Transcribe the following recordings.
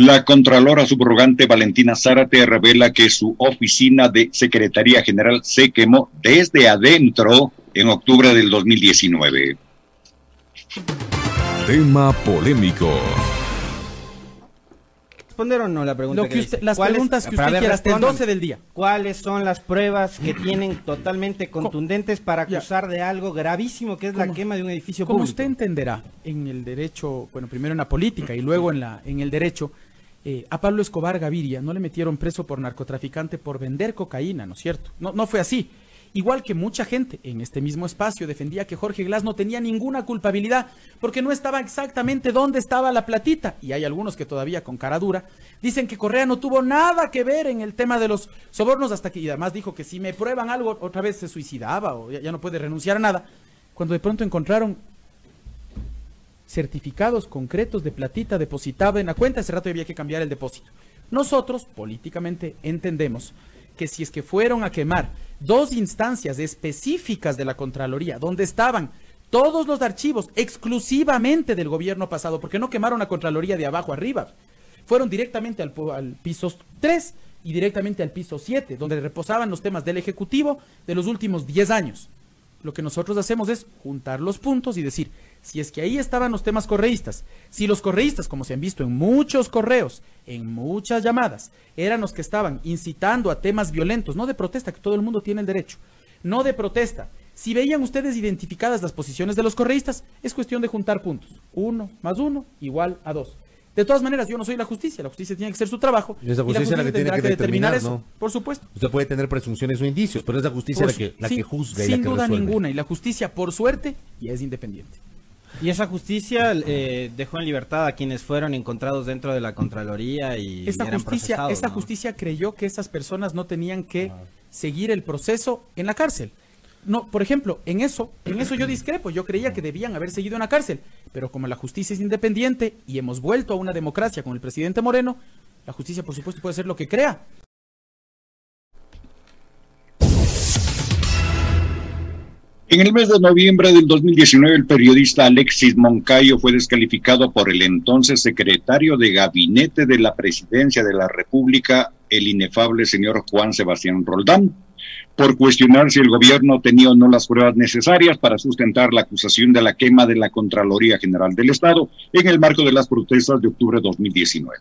La Contralora Subrogante Valentina Zárate revela que su oficina de Secretaría General se quemó desde adentro en octubre del 2019. Tema polémico responder o no la pregunta? que las preguntas que usted quiera hasta el 12 del día. ¿Cuáles son las pruebas que tienen totalmente contundentes para acusar de algo gravísimo que es la quema de un edificio como público? usted entenderá, en el derecho, bueno, primero en la política y luego en, la, en el derecho, eh, a Pablo Escobar Gaviria no le metieron preso por narcotraficante por vender cocaína, ¿no es cierto? No, no fue así. Igual que mucha gente en este mismo espacio defendía que Jorge Glass no tenía ninguna culpabilidad porque no estaba exactamente dónde estaba la platita. Y hay algunos que todavía con cara dura dicen que Correa no tuvo nada que ver en el tema de los sobornos hasta que además dijo que si me prueban algo otra vez se suicidaba o ya no puede renunciar a nada. Cuando de pronto encontraron certificados concretos de platita depositada en la cuenta, ese rato había que cambiar el depósito. Nosotros políticamente entendemos que si es que fueron a quemar dos instancias específicas de la Contraloría, donde estaban todos los archivos exclusivamente del gobierno pasado, porque no quemaron la Contraloría de abajo arriba, fueron directamente al, al piso 3 y directamente al piso 7, donde reposaban los temas del Ejecutivo de los últimos 10 años. Lo que nosotros hacemos es juntar los puntos y decir, si es que ahí estaban los temas correístas, si los correístas, como se han visto en muchos correos, en muchas llamadas, eran los que estaban incitando a temas violentos, no de protesta, que todo el mundo tiene el derecho, no de protesta. Si veían ustedes identificadas las posiciones de los correístas, es cuestión de juntar puntos. Uno más uno igual a dos. De todas maneras, yo no soy la justicia, la justicia tiene que hacer su trabajo. Y es la justicia, la que tiene que determinar, eso, ¿no? por supuesto. Usted puede tener presunciones o indicios, pero es la justicia la que, la que juzga y Sin la que duda resuelve. ninguna, y la justicia, por suerte, ya es independiente. Y esa justicia eh, dejó en libertad a quienes fueron encontrados dentro de la Contraloría y Esta eran justicia, procesados, esta ¿no? justicia creyó que esas personas no tenían que seguir el proceso en la cárcel. No, por ejemplo, en eso, en eso yo discrepo. Yo creía que debían haber seguido en la cárcel, pero como la justicia es independiente y hemos vuelto a una democracia con el presidente Moreno, la justicia, por supuesto, puede hacer lo que crea. En el mes de noviembre del 2019, el periodista Alexis Moncayo fue descalificado por el entonces secretario de gabinete de la presidencia de la República, el inefable señor Juan Sebastián Roldán, por cuestionar si el gobierno tenía o no las pruebas necesarias para sustentar la acusación de la quema de la Contraloría General del Estado en el marco de las protestas de octubre de 2019.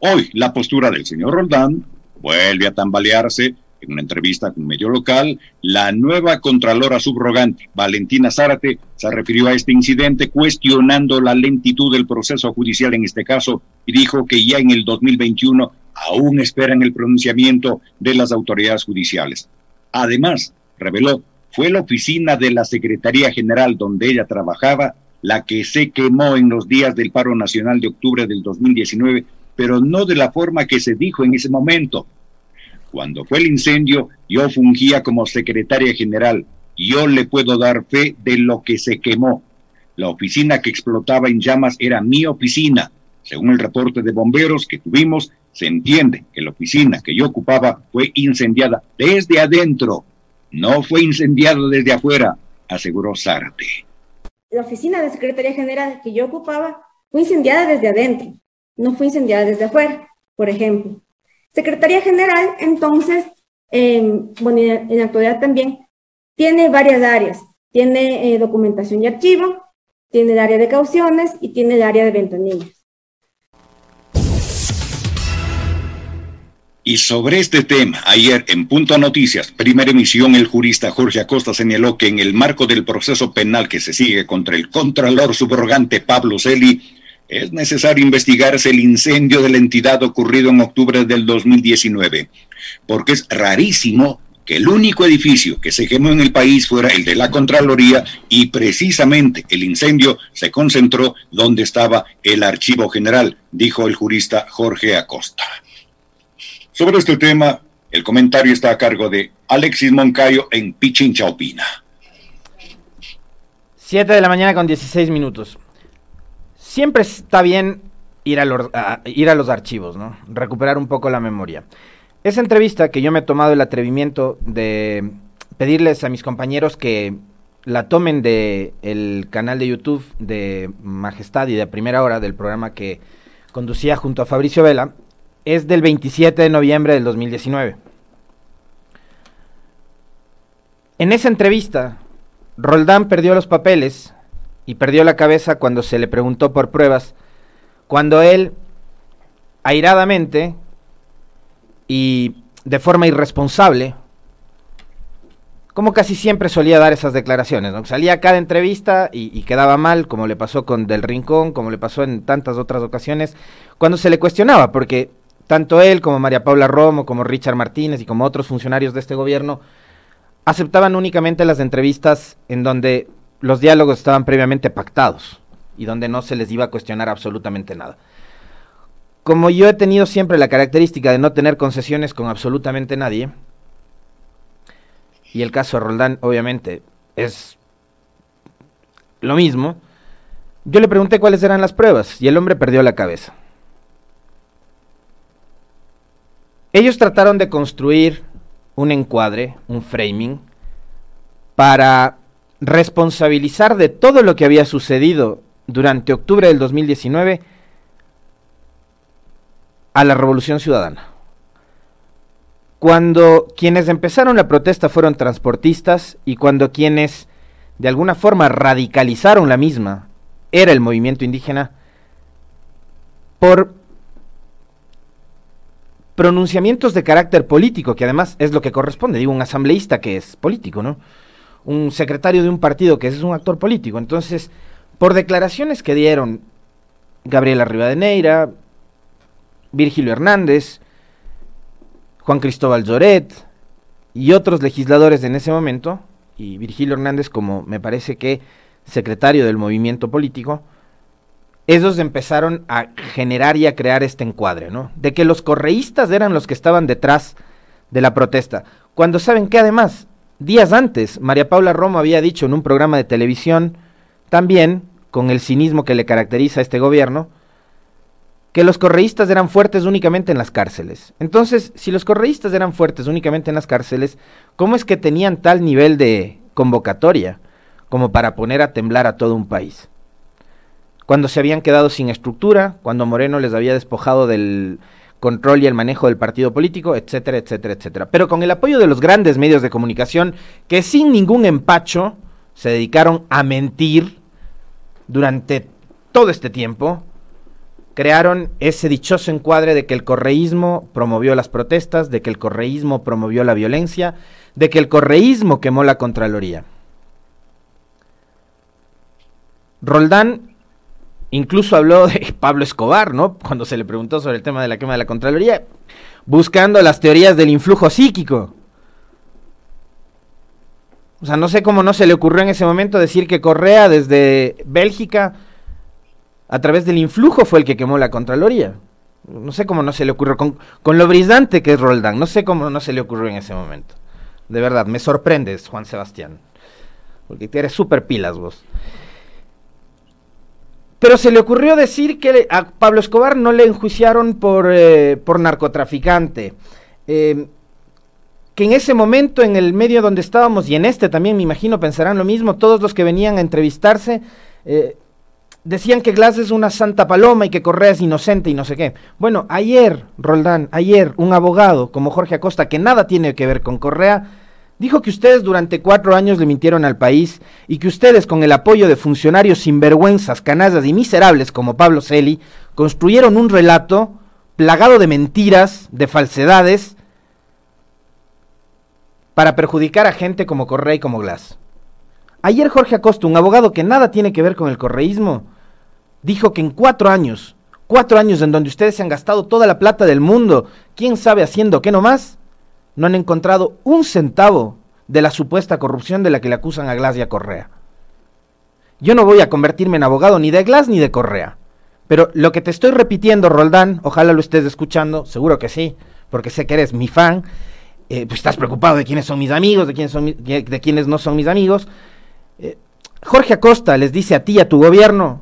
Hoy, la postura del señor Roldán vuelve a tambalearse en una entrevista con un medio local, la nueva Contralora Subrogante, Valentina Zárate, se refirió a este incidente cuestionando la lentitud del proceso judicial en este caso y dijo que ya en el 2021 aún esperan el pronunciamiento de las autoridades judiciales. Además, reveló, fue la oficina de la Secretaría General donde ella trabajaba la que se quemó en los días del paro nacional de octubre del 2019, pero no de la forma que se dijo en ese momento. Cuando fue el incendio, yo fungía como secretaria general. Yo le puedo dar fe de lo que se quemó. La oficina que explotaba en llamas era mi oficina. Según el reporte de bomberos que tuvimos, se entiende que la oficina que yo ocupaba fue incendiada desde adentro. No fue incendiada desde afuera, aseguró Zárate. La oficina de Secretaría General que yo ocupaba fue incendiada desde adentro, no fue incendiada desde afuera, por ejemplo. Secretaría General, entonces, eh, bueno, en la actualidad también, tiene varias áreas. Tiene eh, documentación y archivo, tiene el área de cauciones y tiene el área de ventanillas. Y sobre este tema, ayer en Punto Noticias, primera emisión, el jurista Jorge Acosta señaló que en el marco del proceso penal que se sigue contra el contralor subrogante Pablo Celi, es necesario investigarse el incendio de la entidad ocurrido en octubre del 2019, porque es rarísimo que el único edificio que se quemó en el país fuera el de la Contraloría y precisamente el incendio se concentró donde estaba el archivo general, dijo el jurista Jorge Acosta. Sobre este tema, el comentario está a cargo de Alexis Moncayo en Pichincha Opina. 7 de la mañana con 16 minutos. Siempre está bien ir a, los, ir a los archivos, ¿no? Recuperar un poco la memoria. Esa entrevista que yo me he tomado el atrevimiento de pedirles a mis compañeros que la tomen de el canal de YouTube de Majestad y de Primera Hora del programa que conducía junto a Fabricio Vela, es del 27 de noviembre del 2019. En esa entrevista, Roldán perdió los papeles y perdió la cabeza cuando se le preguntó por pruebas, cuando él, airadamente y de forma irresponsable, como casi siempre solía dar esas declaraciones, ¿no? salía a cada entrevista y, y, quedaba mal, como le pasó con Del Rincón, como le pasó en tantas otras ocasiones, cuando se le cuestionaba, porque tanto él como María Paula Romo, como Richard Martínez y como otros funcionarios de este gobierno aceptaban únicamente las entrevistas en donde los diálogos estaban previamente pactados y donde no se les iba a cuestionar absolutamente nada. Como yo he tenido siempre la característica de no tener concesiones con absolutamente nadie, y el caso de Roldán obviamente es lo mismo, yo le pregunté cuáles eran las pruebas y el hombre perdió la cabeza. Ellos trataron de construir un encuadre, un framing, para responsabilizar de todo lo que había sucedido durante octubre del 2019 a la Revolución Ciudadana. Cuando quienes empezaron la protesta fueron transportistas y cuando quienes de alguna forma radicalizaron la misma era el movimiento indígena, por pronunciamientos de carácter político, que además es lo que corresponde, digo, un asambleísta que es político, ¿no? Un secretario de un partido que es un actor político. Entonces, por declaraciones que dieron Gabriela Rivadeneira, Virgilio Hernández, Juan Cristóbal Zoret y otros legisladores en ese momento, y Virgilio Hernández como me parece que secretario del movimiento político, esos empezaron a generar y a crear este encuadre, ¿no? De que los correístas eran los que estaban detrás de la protesta. Cuando saben que además, días antes, María Paula Romo había dicho en un programa de televisión, también con el cinismo que le caracteriza a este gobierno, que los correístas eran fuertes únicamente en las cárceles. Entonces, si los correístas eran fuertes únicamente en las cárceles, ¿cómo es que tenían tal nivel de convocatoria como para poner a temblar a todo un país? Cuando se habían quedado sin estructura, cuando Moreno les había despojado del control y el manejo del partido político, etcétera, etcétera, etcétera. Pero con el apoyo de los grandes medios de comunicación que sin ningún empacho se dedicaron a mentir durante todo este tiempo, crearon ese dichoso encuadre de que el correísmo promovió las protestas, de que el correísmo promovió la violencia, de que el correísmo quemó la Contraloría. Roldán Incluso habló de Pablo Escobar, ¿no? Cuando se le preguntó sobre el tema de la quema de la Contraloría, buscando las teorías del influjo psíquico. O sea, no sé cómo no se le ocurrió en ese momento decir que Correa desde Bélgica, a través del influjo, fue el que quemó la Contraloría. No sé cómo no se le ocurrió, con, lo brillante que es Roldán, no sé cómo no se le ocurrió en ese momento. De verdad, me sorprendes, Juan Sebastián. Porque eres súper pilas vos. Pero se le ocurrió decir que a Pablo Escobar no le enjuiciaron por, eh, por narcotraficante. Em, que en ese momento, en el medio donde estábamos, y en este también me imagino pensarán lo mismo, todos los que venían a entrevistarse eh, decían que Glass es una santa paloma y que Correa es inocente y no sé qué. Bueno, ayer, Roldán, ayer, un abogado como Jorge Acosta, que nada tiene que ver con Correa, Dijo que ustedes durante cuatro años le mintieron al país y que ustedes, con el apoyo de funcionarios sinvergüenzas, canallas y miserables como Pablo Celi, construyeron un relato plagado de mentiras, de falsedades, para perjudicar a gente como Correa y como Glass. Ayer Jorge Acosta, un abogado que nada tiene que ver con el correísmo, dijo que en cuatro años, cuatro años en donde ustedes se han gastado toda la plata del mundo, quién sabe haciendo qué nomás, no han encontrado un centavo de la supuesta corrupción de la que le acusan a Glass y a Correa. Yo no voy a convertirme en abogado ni de Glass ni de Correa. Pero lo que te estoy repitiendo, Roldán, ojalá lo estés escuchando, seguro que sí, porque sé que eres mi fan, eh, pues estás preocupado de quiénes son mis amigos, de quiénes, son de quiénes no son mis amigos. Eh, Jorge Acosta les dice a ti y a tu gobierno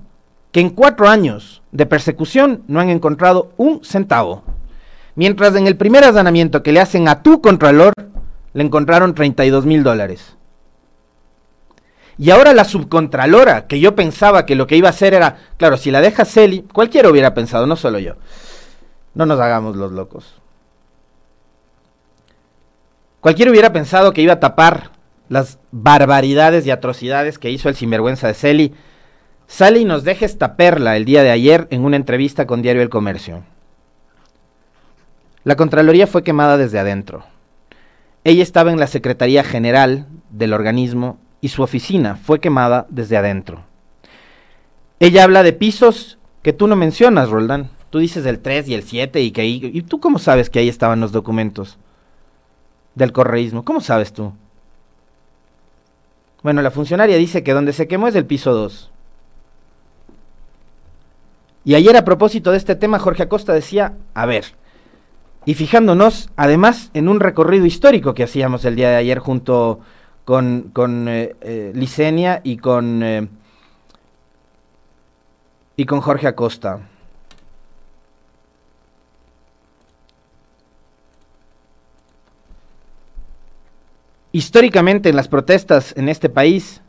que en cuatro años de persecución no han encontrado un centavo. Mientras en el primer allanamiento que le hacen a tu contralor, le encontraron 32 mil dólares. Y ahora la subcontralora, que yo pensaba que lo que iba a hacer era, claro, si la deja Celi, cualquiera hubiera pensado, no solo yo. No nos hagamos los locos. Cualquiera hubiera pensado que iba a tapar las barbaridades y atrocidades que hizo el sinvergüenza de Celi. Sale y nos deja esta perla el día de ayer en una entrevista con Diario El Comercio. La Contraloría fue quemada desde adentro. Ella estaba en la Secretaría General del organismo y su oficina fue quemada desde adentro. Ella habla de pisos que tú no mencionas, Roldán. Tú dices el 3 y el 7 y que ahí... ¿Y tú cómo sabes que ahí estaban los documentos del correísmo? ¿Cómo sabes tú? Bueno, la funcionaria dice que donde se quemó es el piso 2. Y ayer a propósito de este tema, Jorge Acosta decía, a ver, y fijándonos además en un recorrido histórico que hacíamos el día de ayer junto con, con eh, eh, Licenia y con, eh, y con Jorge Acosta. Históricamente en las protestas en este país,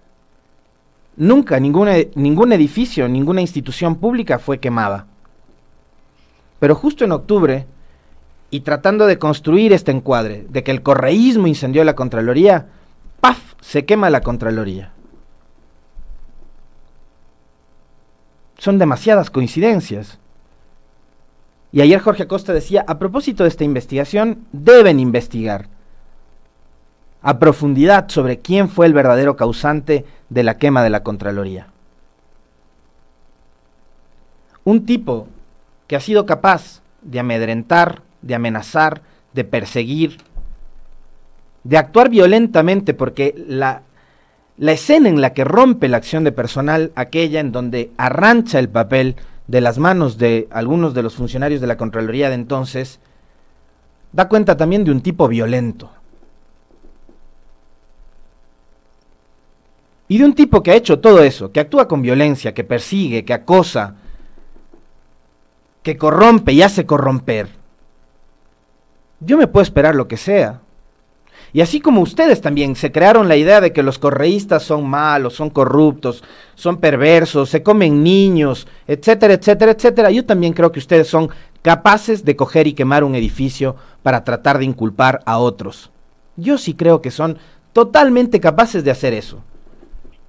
nunca ningún, ningún edificio, ninguna institución pública fue quemada. Pero justo en octubre, y tratando de construir este encuadre de que el correísmo incendió la Contraloría, ¡paf! se quema la Contraloría. Son demasiadas coincidencias. Y ayer Jorge Acosta decía, a propósito de esta investigación, deben investigar a profundidad sobre quién fue el verdadero causante de la quema de la Contraloría. Un tipo que ha sido capaz de amedrentar, de amenazar, de perseguir, de actuar violentamente, porque la, la escena en la que rompe la acción de personal, aquella en donde arrancha el papel de las manos de algunos de los funcionarios de la Contraloría de entonces, da cuenta también de un tipo violento. Y de un tipo que ha hecho todo eso, que actúa con violencia, que persigue, que acosa, que corrompe y hace corromper yo me puedo esperar lo que sea. Y así como ustedes también se crearon la idea de que los correístas son malos, son corruptos, son perversos, se comen niños, etcétera, etcétera, etcétera, yo también creo que ustedes son capaces de coger y quemar un edificio para tratar de inculpar a otros. Yo sí creo que son totalmente capaces de hacer eso.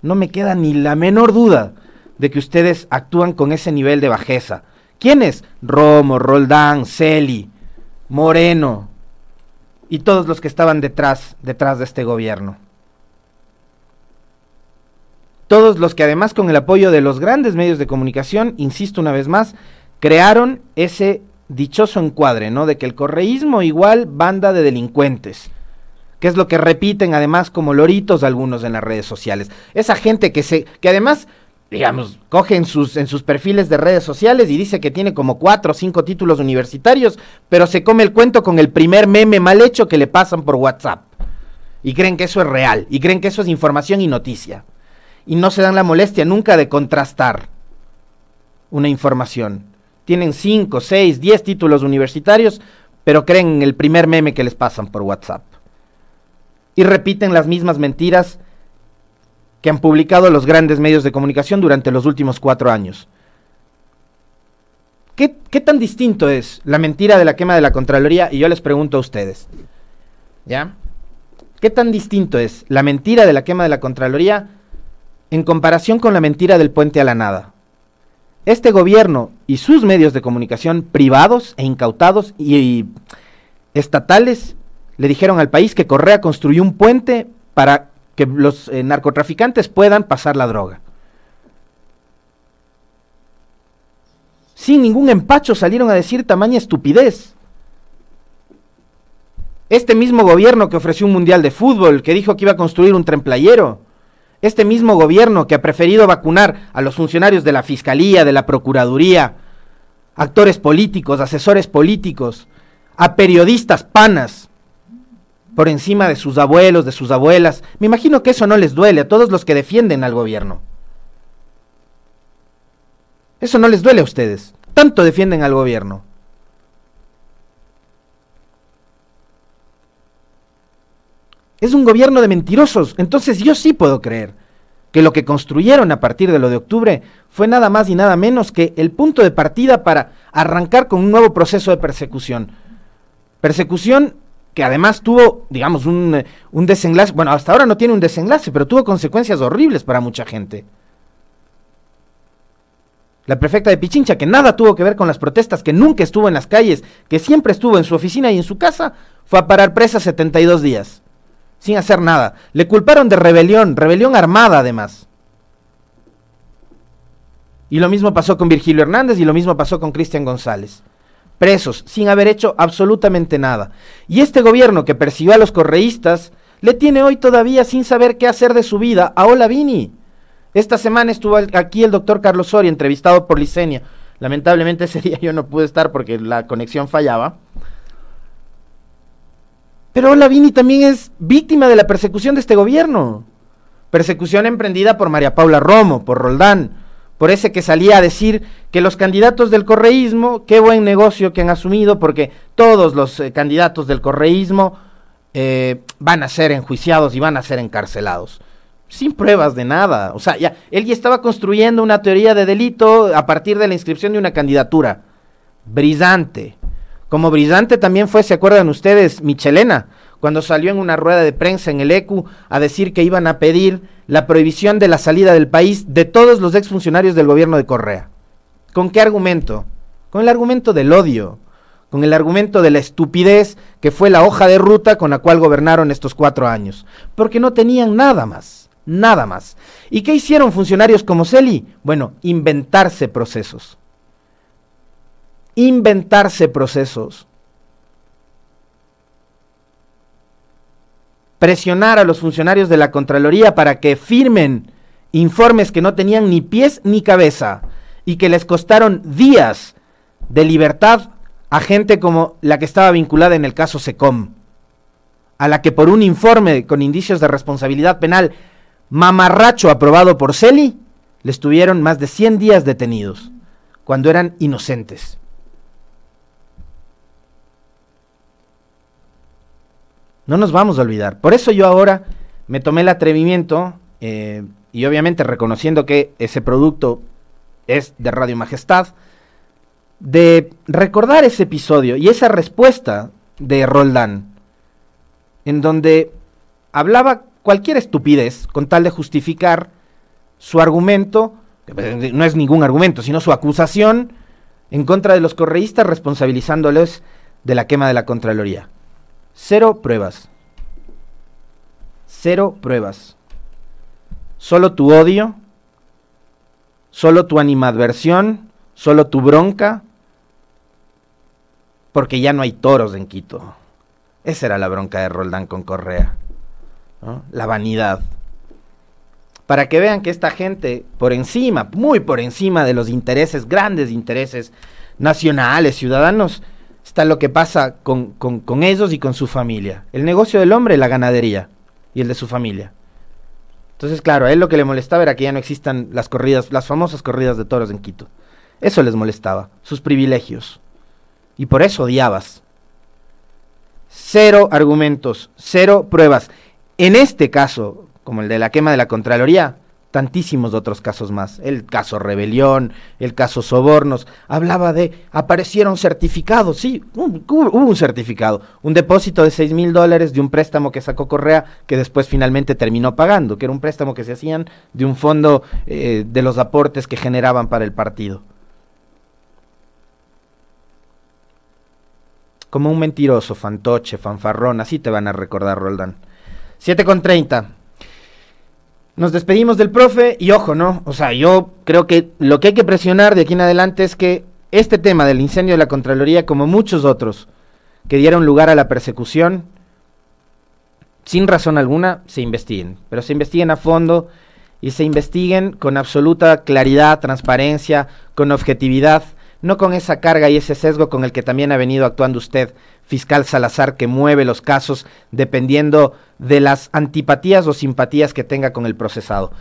No me queda ni la menor duda de que ustedes actúan con ese nivel de bajeza. ¿Quiénes? Romo, Roldán, Celi, Moreno y todos los que estaban detrás, detrás de este gobierno. Todos los que además con el apoyo de los grandes medios de comunicación, insisto una vez más, crearon ese dichoso encuadre, ¿no? De que el correísmo igual banda de delincuentes, que es lo que repiten además como loritos algunos en las redes sociales. Esa gente que se, que además digamos, coge en sus, en sus perfiles de redes sociales y dice que tiene como cuatro o cinco títulos universitarios, pero se come el cuento con el primer meme mal hecho que le pasan por WhatsApp. Y creen que eso es real, y creen que eso es información y noticia. Y no se dan la molestia nunca de contrastar una información. Tienen cinco, seis, diez títulos universitarios, pero creen en el primer meme que les pasan por WhatsApp. Y repiten las mismas mentiras que han publicado los grandes medios de comunicación durante los últimos cuatro años. ¿Qué, tan distinto es la mentira de la quema de la Contraloría? Y yo les pregunto a ustedes, ¿ya? ¿Qué tan distinto es la mentira de la quema de la Contraloría en comparación con la mentira del puente a la nada? Este gobierno y sus medios de comunicación privados e incautados y, y estatales le dijeron al país que Correa construyó un puente para que los eh, narcotraficantes puedan pasar la droga. Sin ningún empacho salieron a decir tamaña estupidez. Este mismo gobierno que ofreció un mundial de fútbol, que dijo que iba a construir un tren playero, este mismo gobierno que ha preferido vacunar a los funcionarios de la Fiscalía, de la Procuraduría, actores políticos, asesores políticos, a periodistas panas, por encima de sus abuelos, de sus abuelas. Me imagino que eso no les duele a todos los que defienden al gobierno. Eso no les duele a ustedes. Tanto defienden al gobierno. Es un gobierno de mentirosos. Entonces yo sí puedo creer que lo que construyeron a partir de lo de octubre fue nada más y nada menos que el punto de partida para arrancar con un nuevo proceso de persecución. Persecución que además tuvo, digamos, un, un desenlace, bueno, hasta ahora no tiene un desenlace, pero tuvo consecuencias horribles para mucha gente. La prefecta de Pichincha, que nada tuvo que ver con las protestas, que nunca estuvo en las calles, que siempre estuvo en su oficina y en su casa, fue a parar presa 72 días sin hacer nada. Le culparon de rebelión, rebelión armada además. Y lo mismo pasó con Virgilio Hernández y lo mismo pasó con Cristian González. Presos, sin haber hecho absolutamente nada. Y este gobierno que persiguió a los correístas, le tiene hoy todavía sin saber qué hacer de su vida a Olavini. Esta semana estuvo aquí el doctor Carlos Soria, entrevistado por Licenia. Lamentablemente ese día yo no pude estar porque la conexión fallaba. Pero Lavini también es víctima de la persecución de este gobierno. Persecución emprendida por María Paula Romo, por Roldán, por ese que salía a decir que los candidatos del correísmo, qué buen negocio que han asumido, porque todos los eh, candidatos del correísmo eh, van a ser enjuiciados y van a ser encarcelados. Sin pruebas de nada. O sea, ya, él ya estaba construyendo una teoría de delito a partir de la inscripción de una candidatura. Brisante. Como brillante también fue, ¿se acuerdan ustedes, Michelena? Cuando salió en una rueda de prensa en el ECU a decir que iban a pedir la prohibición de la salida del país de todos los exfuncionarios del gobierno de Correa. ¿Con qué argumento? Con el argumento del odio, con el argumento de la estupidez que fue la hoja de ruta con la cual gobernaron estos cuatro años, porque no tenían nada más, nada más. ¿Y qué hicieron funcionarios como Celi? Bueno, inventarse procesos inventarse procesos, presionar a los funcionarios de la Contraloría para que firmen informes que no tenían ni pies ni cabeza y que les costaron días de libertad a gente como la que estaba vinculada en el caso SECOM, a la que por un informe con indicios de responsabilidad penal mamarracho aprobado por Celi, les tuvieron más de 100 días detenidos, cuando eran inocentes. No nos vamos a olvidar. Por eso yo ahora me tomé el atrevimiento, eh, y obviamente reconociendo que ese producto es de Radio Majestad, de recordar ese episodio y esa respuesta de Roldán, en donde hablaba cualquier estupidez con tal de justificar su argumento, que pues, no es ningún argumento, sino su acusación en contra de los correístas responsabilizándoles de la quema de la Contraloría. Cero pruebas. Cero pruebas. Solo tu odio, solo tu animadversión, solo tu bronca, porque ya no hay toros en Quito. Esa era la bronca de Roldán con Correa. La vanidad. Para que vean que esta gente, por encima, muy por encima de los intereses, grandes intereses nacionales, ciudadanos, está lo que pasa con, con, ellos y con su familia. El negocio del hombre, la ganadería y el de su familia. Entonces, claro, a él lo que le molestaba era que ya no existan las corridas, las famosas corridas de toros en Quito. Eso les molestaba, sus privilegios. Y por eso odiabas. Cero argumentos, cero pruebas. En este caso, como el de la quema de la Contraloría, tantísimos otros casos más. El caso rebelión, el caso sobornos. Hablaba de, aparecieron certificados, sí, hubo un certificado, un depósito de 6 mil dólares de un préstamo que sacó Correa que después finalmente terminó pagando, que era un préstamo que se hacían de un fondo eh, de los aportes que generaban para el partido. Como un mentiroso, fantoche, fanfarrón, así te van a recordar, Roldán. 7 con 30. Nos despedimos del profe y ojo, ¿no? O sea, yo creo que lo que hay que presionar de aquí en adelante es que este tema del incendio de la Contraloría, como muchos otros que dieron lugar a la persecución, sin razón alguna, se investiguen. Pero se investiguen a fondo y se investiguen con absoluta claridad, transparencia, con objetividad, no con esa carga y ese sesgo con el que también ha venido actuando usted, fiscal Salazar, que mueve los casos dependiendo de las antipatías o simpatías que tenga con el procesado.